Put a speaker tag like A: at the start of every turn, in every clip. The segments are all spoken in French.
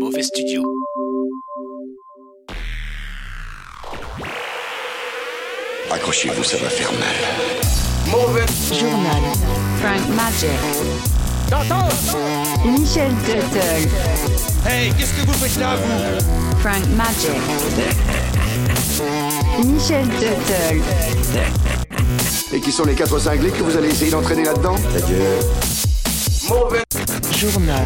A: Mauvais Studio.
B: Accrochez-vous, ça va faire mal.
C: Mauvais
D: Journal. Frank Magic. Michel Tuttle.
C: Hey, qu'est-ce que vous faites là, vous?
D: Frank Magic. Michel Tuttle.
B: Et qui sont les quatre cinglés que vous allez essayer d'entraîner là-dedans? Adieu.
C: Mauvais
D: Journal.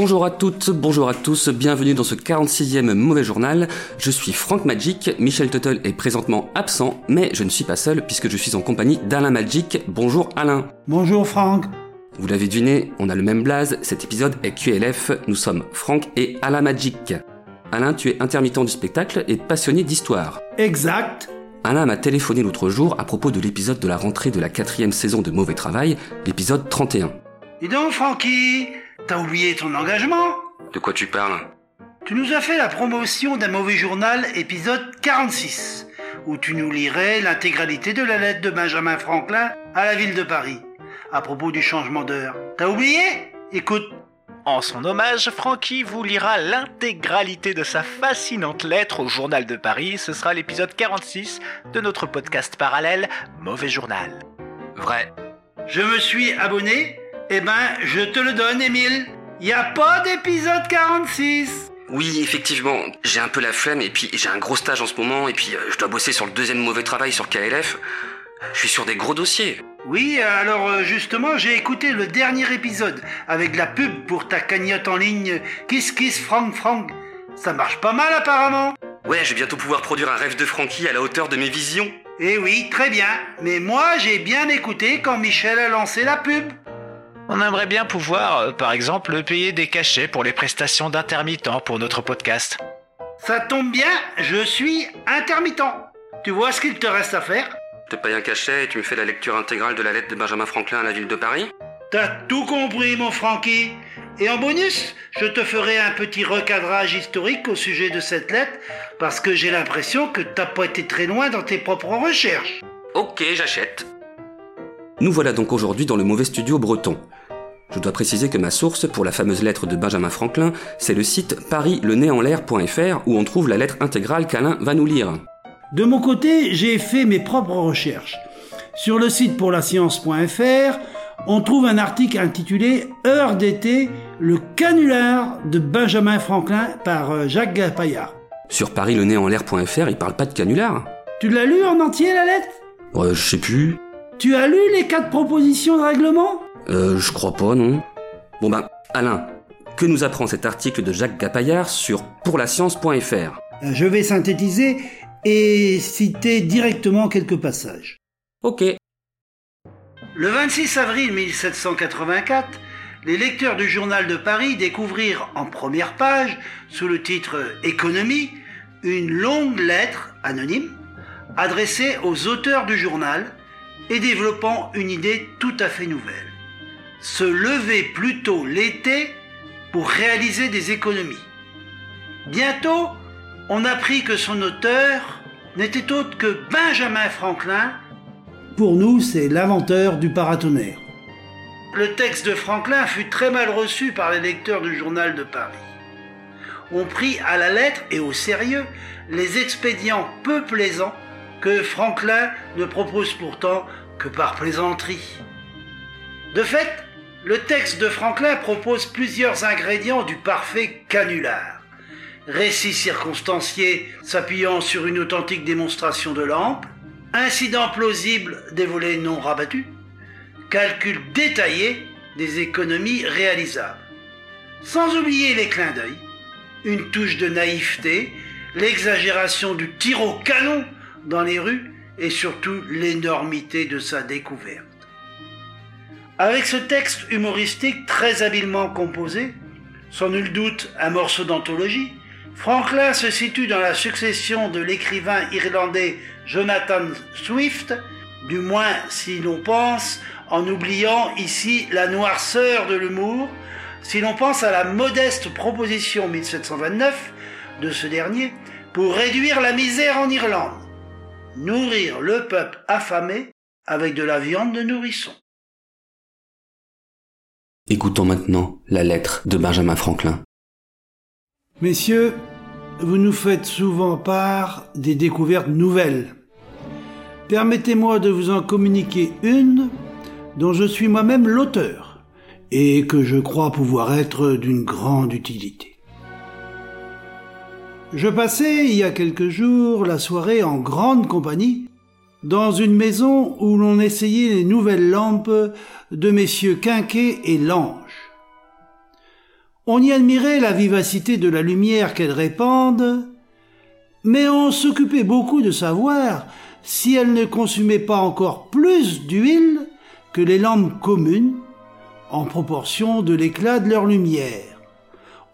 E: Bonjour à toutes, bonjour à tous, bienvenue dans ce 46e Mauvais Journal. Je suis Franck Magic, Michel Tuttle est présentement absent, mais je ne suis pas seul puisque je suis en compagnie d'Alain Magic. Bonjour Alain.
F: Bonjour Franck.
E: Vous l'avez deviné, on a le même blaze, cet épisode est QLF, nous sommes Franck et Alain Magic. Alain, tu es intermittent du spectacle et passionné d'histoire.
F: Exact.
E: Alain m'a téléphoné l'autre jour à propos de l'épisode de la rentrée de la quatrième saison de Mauvais Travail, l'épisode 31.
F: Dis donc Francky, t'as oublié ton engagement
E: De quoi tu parles?
F: Tu nous as fait la promotion d'un mauvais journal épisode 46, où tu nous lirais l'intégralité de la lettre de Benjamin Franklin à la ville de Paris, à propos du changement d'heure. T'as oublié? Écoute,
A: En son hommage, Francky vous lira l'intégralité de sa fascinante lettre au Journal de Paris. Ce sera l'épisode 46 de notre podcast parallèle Mauvais Journal.
E: Vrai.
F: je me suis abonné, eh ben je te le donne Émile. Y a pas d'épisode 46
E: Oui, effectivement, j'ai un peu la flemme et puis j'ai un gros stage en ce moment et puis euh, je dois bosser sur le deuxième mauvais travail sur KLF. Je suis sur des gros dossiers.
F: Oui, alors euh, justement, j'ai écouté le dernier épisode avec la pub pour ta cagnotte en ligne Kiss Kiss Frank Frank. Ça marche pas mal apparemment.
E: Ouais, je vais bientôt pouvoir produire un rêve de Frankie à la hauteur de mes visions.
F: Eh oui, très bien. Mais moi, j'ai bien écouté quand Michel a lancé la pub.
A: On aimerait bien pouvoir, euh, par exemple, payer des cachets pour les prestations d'intermittents pour notre podcast.
F: Ça tombe bien, je suis intermittent. Tu vois ce qu'il te reste à faire?
E: Je te paye un cachet et tu me fais la lecture intégrale de la lettre de Benjamin Franklin à la ville de Paris?
F: T'as tout compris, mon Francky. Et en bonus, je te ferai un petit recadrage historique au sujet de cette lettre, parce que j'ai l'impression que t'as pas été très loin dans tes propres recherches.
E: Ok, j'achète. Nous voilà donc aujourd'hui dans le mauvais studio breton. Je dois préciser que ma source pour la fameuse lettre de Benjamin Franklin, c'est le site parislenéenlair.fr où on trouve la lettre intégrale qu'Alain va nous lire.
F: De mon côté, j'ai fait mes propres recherches. Sur le site pour la science.fr, on trouve un article intitulé Heure d'été, le canular de Benjamin Franklin par euh, Jacques Gapaillard.
E: Sur parislenéenlair.fr, il parle pas de canular.
F: Tu l'as lu en entier la lettre?
E: Ouais, je sais plus.
F: Tu as lu les quatre propositions de règlement?
E: Euh, je crois pas, non. Bon ben, Alain, que nous apprend cet article de Jacques Gapaillard sur pourlascience.fr
F: Je vais synthétiser et citer directement quelques passages.
E: Ok.
F: Le 26 avril 1784, les lecteurs du journal de Paris découvrirent en première page, sous le titre Économie, une longue lettre anonyme adressée aux auteurs du journal et développant une idée tout à fait nouvelle. Se lever plus tôt l'été pour réaliser des économies. Bientôt, on apprit que son auteur n'était autre que Benjamin Franklin, pour nous, c'est l'inventeur du paratonnerre. Le texte de Franklin fut très mal reçu par les lecteurs du journal de Paris. On prit à la lettre et au sérieux les expédients peu plaisants que Franklin ne propose pourtant que par plaisanterie. De fait, le texte de Franklin propose plusieurs ingrédients du parfait canular. Récit circonstancié s'appuyant sur une authentique démonstration de lampe, incident plausible des volets non rabattus, calcul détaillé des économies réalisables. Sans oublier les clins d'œil, une touche de naïveté, l'exagération du tir au canon dans les rues et surtout l'énormité de sa découverte. Avec ce texte humoristique très habilement composé, sans nul doute un morceau d'anthologie, Franklin se situe dans la succession de l'écrivain irlandais Jonathan Swift, du moins si l'on pense, en oubliant ici la noirceur de l'humour, si l'on pense à la modeste proposition 1729 de ce dernier pour réduire la misère en Irlande, nourrir le peuple affamé avec de la viande de nourrisson.
E: Écoutons maintenant la lettre de Benjamin Franklin.
F: Messieurs, vous nous faites souvent part des découvertes nouvelles. Permettez-moi de vous en communiquer une dont je suis moi-même l'auteur et que je crois pouvoir être d'une grande utilité. Je passais il y a quelques jours la soirée en grande compagnie dans une maison où l'on essayait les nouvelles lampes de messieurs Quinquet et Lange. On y admirait la vivacité de la lumière qu'elles répandent, mais on s'occupait beaucoup de savoir si elles ne consumaient pas encore plus d'huile que les lampes communes en proportion de l'éclat de leur lumière.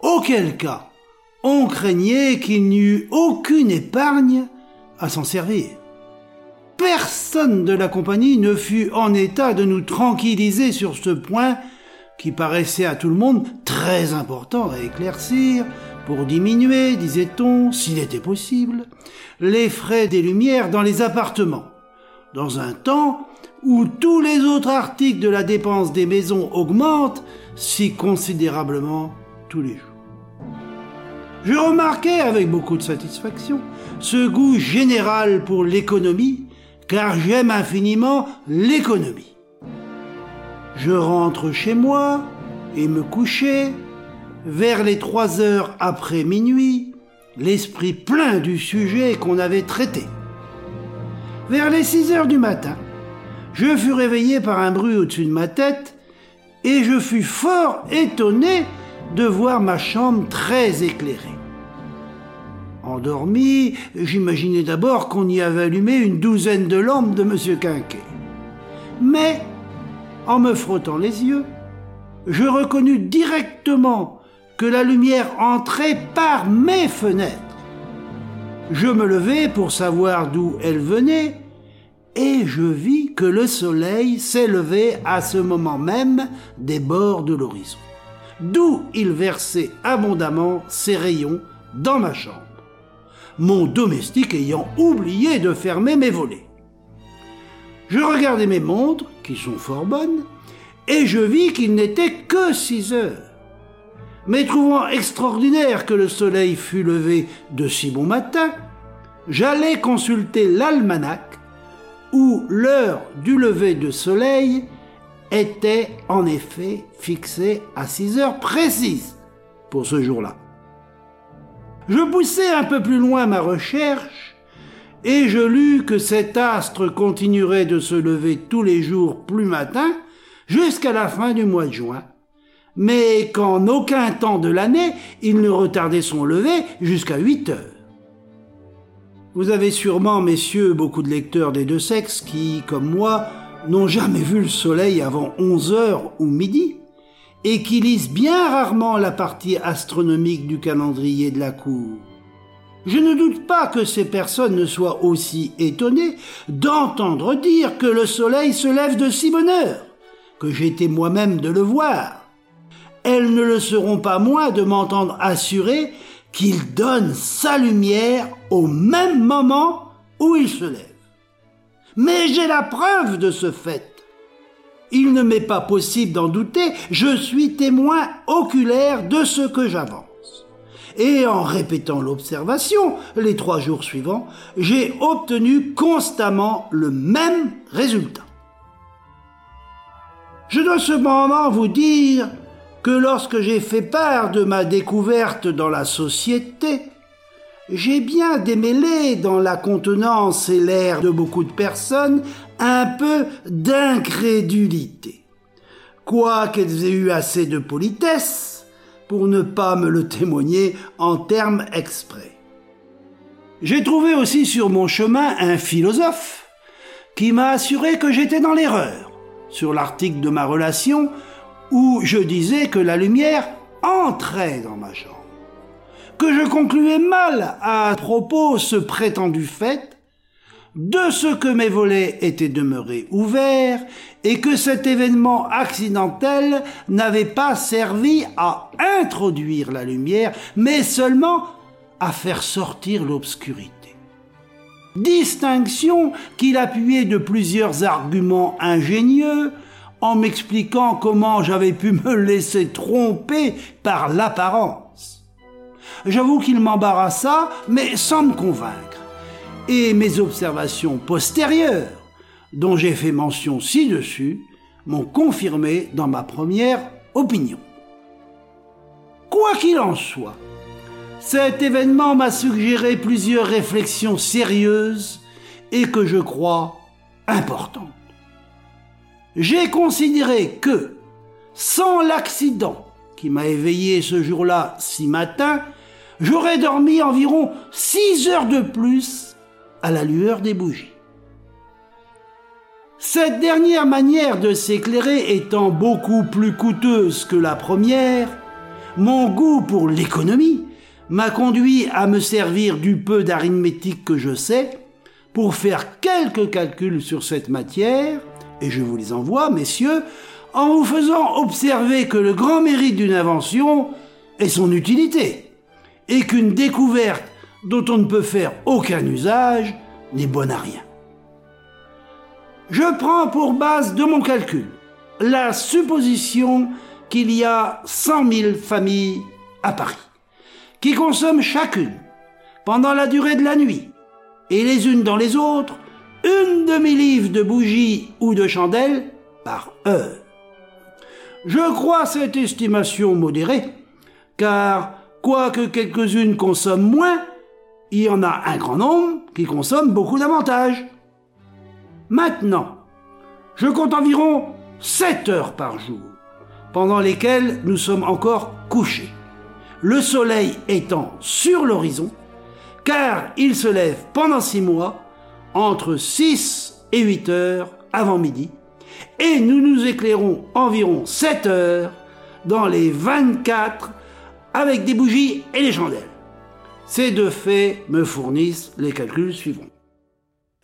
F: Auquel cas, on craignait qu'il n'y eût aucune épargne à s'en servir. Personne de la compagnie ne fut en état de nous tranquilliser sur ce point qui paraissait à tout le monde très important à éclaircir pour diminuer, disait-on, s'il était possible, les frais des lumières dans les appartements, dans un temps où tous les autres articles de la dépense des maisons augmentent si considérablement tous les jours. Je remarquais avec beaucoup de satisfaction ce goût général pour l'économie, car j'aime infiniment l'économie. Je rentre chez moi et me coucher vers les trois heures après minuit, l'esprit plein du sujet qu'on avait traité. Vers les six heures du matin, je fus réveillé par un bruit au-dessus de ma tête et je fus fort étonné de voir ma chambre très éclairée. Endormi, j'imaginais d'abord qu'on y avait allumé une douzaine de lampes de M. Quinquet. Mais, en me frottant les yeux, je reconnus directement que la lumière entrait par mes fenêtres. Je me levai pour savoir d'où elle venait, et je vis que le soleil s'élevait à ce moment même des bords de l'horizon, d'où il versait abondamment ses rayons dans ma chambre mon domestique ayant oublié de fermer mes volets. Je regardai mes montres, qui sont fort bonnes, et je vis qu'il n'était que six heures. Mais trouvant extraordinaire que le soleil fût levé de si bon matin, j'allais consulter l'almanach, où l'heure du lever de soleil était en effet fixée à six heures précises pour ce jour-là. Je poussai un peu plus loin ma recherche, et je lus que cet astre continuerait de se lever tous les jours plus matin jusqu'à la fin du mois de juin, mais qu'en aucun temps de l'année il ne retardait son lever jusqu'à 8 heures. Vous avez sûrement, messieurs, beaucoup de lecteurs des deux sexes qui, comme moi, n'ont jamais vu le soleil avant 11 heures ou midi et qui lisent bien rarement la partie astronomique du calendrier de la cour. Je ne doute pas que ces personnes ne soient aussi étonnées d'entendre dire que le soleil se lève de si bonne heure, que j'étais moi-même de le voir. Elles ne le seront pas moins de m'entendre assurer qu'il donne sa lumière au même moment où il se lève. Mais j'ai la preuve de ce fait. Il ne m'est pas possible d'en douter, je suis témoin oculaire de ce que j'avance. Et en répétant l'observation les trois jours suivants, j'ai obtenu constamment le même résultat. Je dois cependant vous dire que lorsque j'ai fait part de ma découverte dans la société, j'ai bien démêlé dans la contenance et l'air de beaucoup de personnes un peu d'incrédulité, quoiqu'elles aient eu assez de politesse pour ne pas me le témoigner en termes exprès. J'ai trouvé aussi sur mon chemin un philosophe qui m'a assuré que j'étais dans l'erreur sur l'article de ma relation où je disais que la lumière entrait dans ma chambre que je concluais mal à propos ce prétendu fait, de ce que mes volets étaient demeurés ouverts et que cet événement accidentel n'avait pas servi à introduire la lumière, mais seulement à faire sortir l'obscurité. Distinction qu'il appuyait de plusieurs arguments ingénieux en m'expliquant comment j'avais pu me laisser tromper par l'apparence. J'avoue qu'il m'embarrassa, mais sans me convaincre. Et mes observations postérieures, dont j'ai fait mention ci-dessus, m'ont confirmé dans ma première opinion. Quoi qu'il en soit, cet événement m'a suggéré plusieurs réflexions sérieuses et que je crois importantes. J'ai considéré que, sans l'accident qui m'a éveillé ce jour-là si matin, j'aurais dormi environ six heures de plus à la lueur des bougies. Cette dernière manière de s'éclairer étant beaucoup plus coûteuse que la première, mon goût pour l'économie m'a conduit à me servir du peu d'arithmétique que je sais pour faire quelques calculs sur cette matière, et je vous les envoie, messieurs, en vous faisant observer que le grand mérite d'une invention est son utilité, et qu'une découverte dont on ne peut faire aucun usage n'est bonne à rien. Je prends pour base de mon calcul la supposition qu'il y a 100 000 familles à Paris, qui consomment chacune, pendant la durée de la nuit, et les unes dans les autres, une demi-livre de bougies ou de chandelles par heure. Je crois cette estimation modérée, car quoique quelques-unes consomment moins, il y en a un grand nombre qui consomment beaucoup davantage. Maintenant, je compte environ 7 heures par jour, pendant lesquelles nous sommes encore couchés, le soleil étant sur l'horizon, car il se lève pendant 6 mois, entre 6 et 8 heures avant midi, et nous nous éclairons environ 7 heures dans les 24 avec des bougies et des chandelles. Ces deux faits me fournissent les calculs suivants.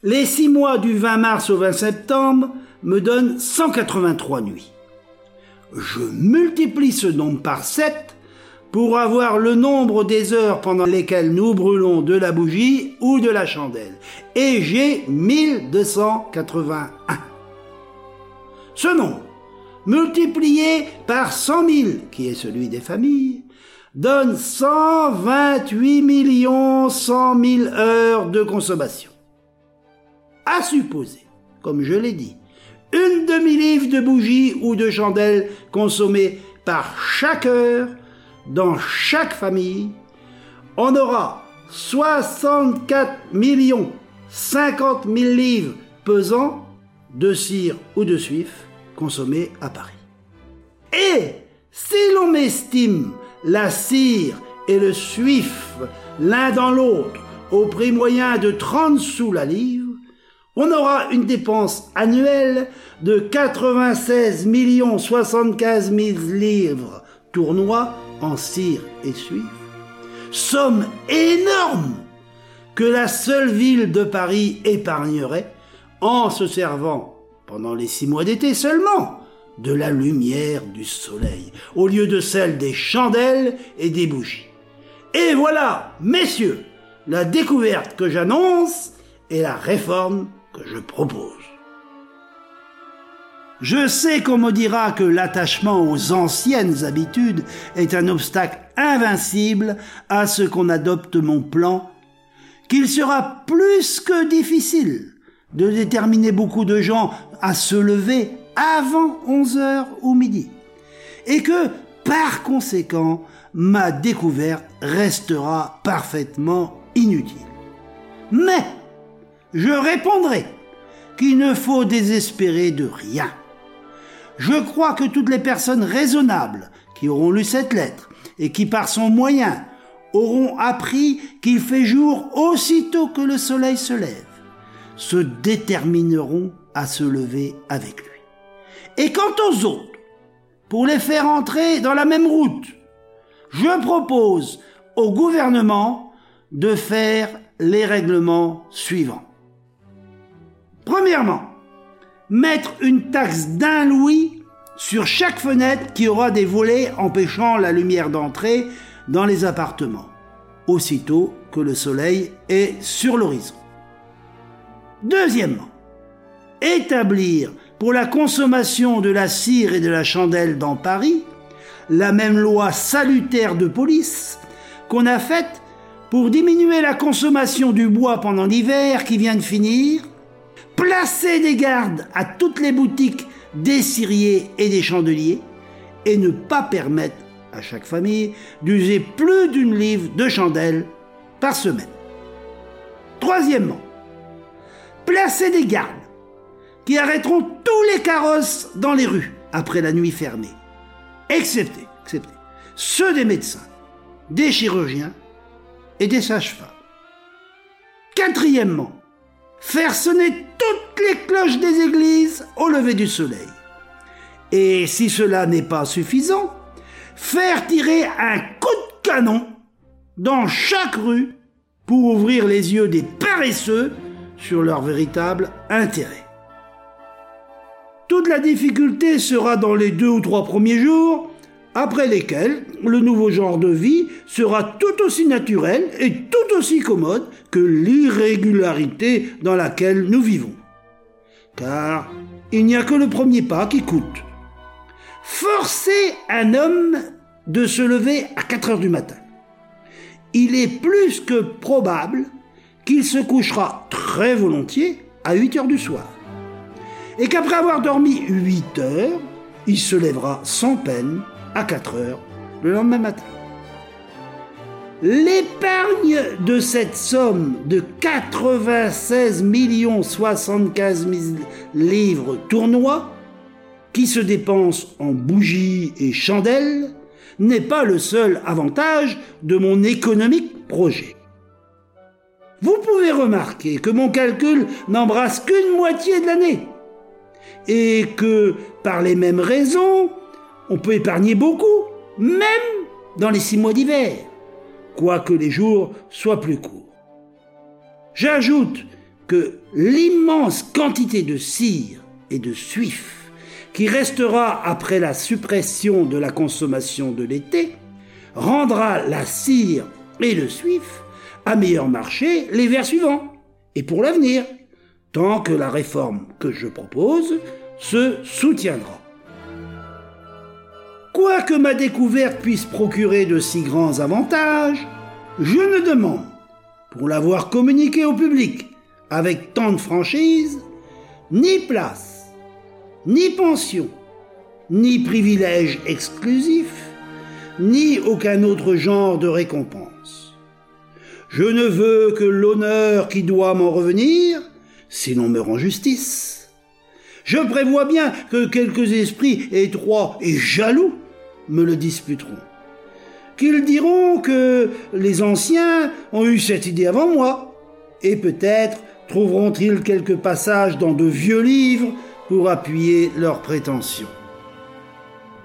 F: Les six mois du 20 mars au 20 septembre me donnent 183 nuits. Je multiplie ce nombre par 7 pour avoir le nombre des heures pendant lesquelles nous brûlons de la bougie ou de la chandelle. Et j'ai 1281. Ce nombre, multiplié par 100 000, qui est celui des familles, donne 128 millions 100 000 heures de consommation. À supposer, comme je l'ai dit, une demi-livre de bougies ou de chandelles consommées par chaque heure dans chaque famille, on aura 64 millions 50 000 livres pesant de cire ou de suif consommés à Paris. Et si l'on m'estime la cire et le suif l'un dans l'autre au prix moyen de 30 sous la livre, on aura une dépense annuelle de 96 75 000 livres tournois en cire et suif, somme énorme que la seule ville de Paris épargnerait en se servant, pendant les six mois d'été seulement, de la lumière du soleil, au lieu de celle des chandelles et des bougies. Et voilà, messieurs, la découverte que j'annonce et la réforme que je propose. Je sais qu'on me dira que l'attachement aux anciennes habitudes est un obstacle invincible à ce qu'on adopte mon plan, qu'il sera plus que difficile de déterminer beaucoup de gens à se lever avant 11 heures ou midi, et que, par conséquent, ma découverte restera parfaitement inutile. Mais, je répondrai qu'il ne faut désespérer de rien. Je crois que toutes les personnes raisonnables qui auront lu cette lettre et qui par son moyen auront appris qu'il fait jour aussitôt que le soleil se lève, se détermineront à se lever avec lui. Et quant aux autres, pour les faire entrer dans la même route, je propose au gouvernement de faire les règlements suivants. Premièrement, mettre une taxe d'un louis sur chaque fenêtre qui aura des volets empêchant la lumière d'entrer dans les appartements, aussitôt que le soleil est sur l'horizon. Deuxièmement, établir pour la consommation de la cire et de la chandelle dans Paris, la même loi salutaire de police qu'on a faite pour diminuer la consommation du bois pendant l'hiver qui vient de finir, placer des gardes à toutes les boutiques des ciriers et des chandeliers et ne pas permettre à chaque famille d'user plus d'une livre de chandelle par semaine. Troisièmement, placer des gardes arrêteront tous les carrosses dans les rues après la nuit fermée, excepté ceux des médecins, des chirurgiens et des sages-femmes. Quatrièmement, faire sonner toutes les cloches des églises au lever du soleil. Et si cela n'est pas suffisant, faire tirer un coup de canon dans chaque rue pour ouvrir les yeux des paresseux sur leur véritable intérêt. Toute la difficulté sera dans les deux ou trois premiers jours, après lesquels le nouveau genre de vie sera tout aussi naturel et tout aussi commode que l'irrégularité dans laquelle nous vivons. Car il n'y a que le premier pas qui coûte. Forcer un homme de se lever à 4 heures du matin. Il est plus que probable qu'il se couchera très volontiers à 8 heures du soir. Et qu'après avoir dormi 8 heures, il se lèvera sans peine à 4 heures le lendemain matin. L'épargne de cette somme de 96 75 000 livres tournois, qui se dépensent en bougies et chandelles, n'est pas le seul avantage de mon économique projet. Vous pouvez remarquer que mon calcul n'embrasse qu'une moitié de l'année, et que, par les mêmes raisons, on peut épargner beaucoup, même dans les six mois d'hiver quoique les jours soient plus courts. J'ajoute que l'immense quantité de cire et de suif qui restera après la suppression de la consommation de l'été rendra la cire et le suif à meilleur marché l'hiver suivant et pour l'avenir, tant que la réforme que je propose se soutiendra. Quoique ma découverte puisse procurer de si grands avantages, je ne demande, pour l'avoir communiqué au public avec tant de franchise, ni place, ni pension, ni privilège exclusif, ni aucun autre genre de récompense. Je ne veux que l'honneur qui doit m'en revenir, si l'on me rend justice. Je prévois bien que quelques esprits étroits et jaloux me le disputeront. Qu'ils diront que les anciens ont eu cette idée avant moi, et peut-être trouveront-ils quelques passages dans de vieux livres pour appuyer leurs prétentions.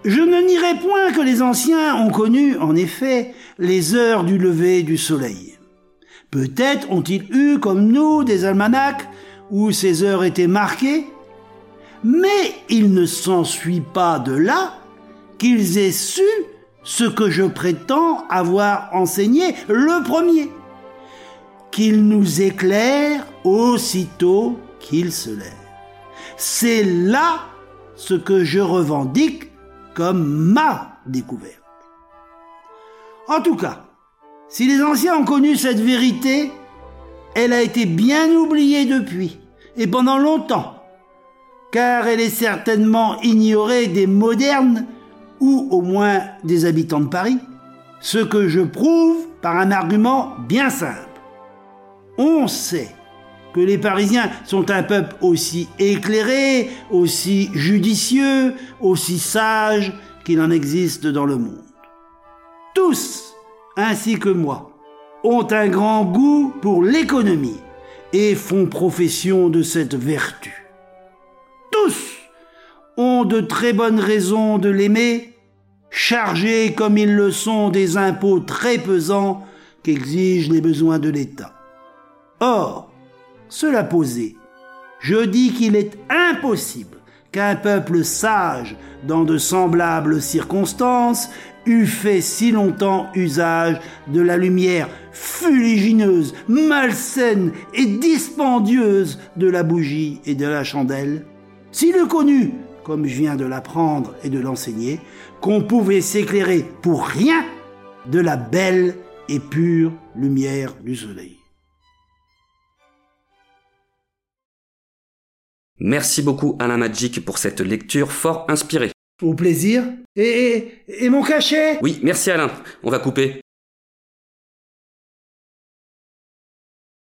F: Je ne nierai point que les anciens ont connu, en effet, les heures du lever du soleil. Peut-être ont-ils eu, comme nous, des almanachs où ces heures étaient marquées, mais il ne s'ensuit pas de là qu'ils aient su ce que je prétends avoir enseigné le premier, qu'ils nous éclairent aussitôt qu'ils se lèvent. C'est là ce que je revendique comme ma découverte. En tout cas, si les anciens ont connu cette vérité, elle a été bien oubliée depuis, et pendant longtemps, car elle est certainement ignorée des modernes ou au moins des habitants de Paris, ce que je prouve par un argument bien simple. On sait que les Parisiens sont un peuple aussi éclairé, aussi judicieux, aussi sage qu'il en existe dans le monde. Tous, ainsi que moi, ont un grand goût pour l'économie et font profession de cette vertu. Tous ont de très bonnes raisons de l'aimer, chargés comme ils le sont des impôts très pesants qu'exigent les besoins de l'État. Or, cela posé, je dis qu'il est impossible qu'un peuple sage, dans de semblables circonstances, eût fait si longtemps usage de la lumière fuligineuse, malsaine et dispendieuse de la bougie et de la chandelle, s'il eût connu, comme je viens de l'apprendre et de l'enseigner, qu'on pouvait s'éclairer pour rien de la belle et pure lumière du soleil.
E: Merci beaucoup Alain Magic pour cette lecture fort inspirée.
F: Au plaisir. Et, et, et mon cachet?
E: Oui, merci Alain, on va couper.